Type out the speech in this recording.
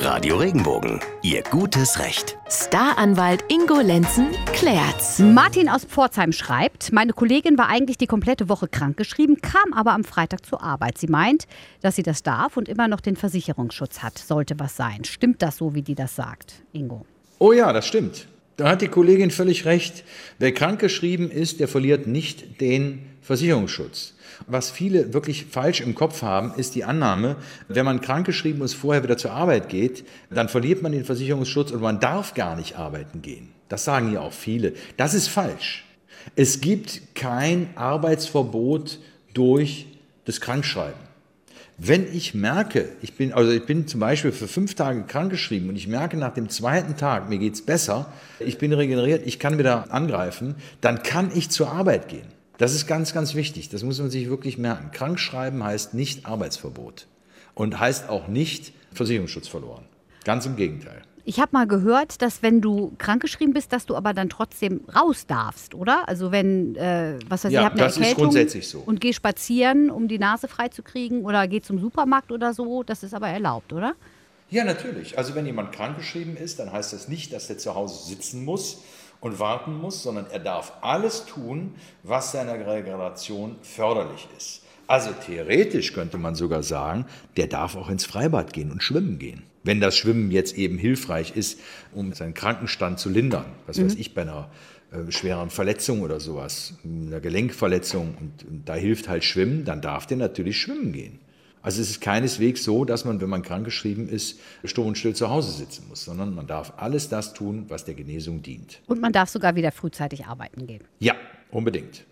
Radio Regenbogen, Ihr gutes Recht. Staranwalt Ingo Lenzen klärt's. Martin aus Pforzheim schreibt, meine Kollegin war eigentlich die komplette Woche krankgeschrieben, kam aber am Freitag zur Arbeit. Sie meint, dass sie das darf und immer noch den Versicherungsschutz hat. Sollte was sein. Stimmt das so, wie die das sagt, Ingo? Oh ja, das stimmt. Da hat die Kollegin völlig recht. Wer krankgeschrieben ist, der verliert nicht den Versicherungsschutz. Was viele wirklich falsch im Kopf haben, ist die Annahme, wenn man krankgeschrieben ist, vorher wieder zur Arbeit geht, dann verliert man den Versicherungsschutz und man darf gar nicht arbeiten gehen. Das sagen ja auch viele. Das ist falsch. Es gibt kein Arbeitsverbot durch das Krankschreiben. Wenn ich merke, ich bin, also ich bin zum Beispiel für fünf Tage krankgeschrieben und ich merke nach dem zweiten Tag, mir geht's besser, ich bin regeneriert, ich kann wieder angreifen, dann kann ich zur Arbeit gehen. Das ist ganz, ganz wichtig. Das muss man sich wirklich merken. Krankschreiben heißt nicht Arbeitsverbot und heißt auch nicht Versicherungsschutz verloren. Ganz im Gegenteil. Ich habe mal gehört, dass wenn du krankgeschrieben bist, dass du aber dann trotzdem raus darfst, oder? Also wenn, äh, was weiß ich, Ja, habe eine das ist Erkältung grundsätzlich so. und gehe spazieren, um die Nase frei zu kriegen oder gehe zum Supermarkt oder so, das ist aber erlaubt, oder? Ja, natürlich. Also wenn jemand krankgeschrieben ist, dann heißt das nicht, dass er zu Hause sitzen muss und warten muss, sondern er darf alles tun, was seiner Regeneration förderlich ist. Also theoretisch könnte man sogar sagen, der darf auch ins Freibad gehen und schwimmen gehen. Wenn das Schwimmen jetzt eben hilfreich ist, um seinen Krankenstand zu lindern. Was weiß ich, bei einer äh, schweren Verletzung oder sowas, einer Gelenkverletzung und, und da hilft halt Schwimmen, dann darf der natürlich schwimmen gehen. Also es ist keineswegs so, dass man, wenn man krankgeschrieben ist, stumm und still zu Hause sitzen muss, sondern man darf alles das tun, was der Genesung dient. Und man darf sogar wieder frühzeitig arbeiten gehen. Ja, unbedingt.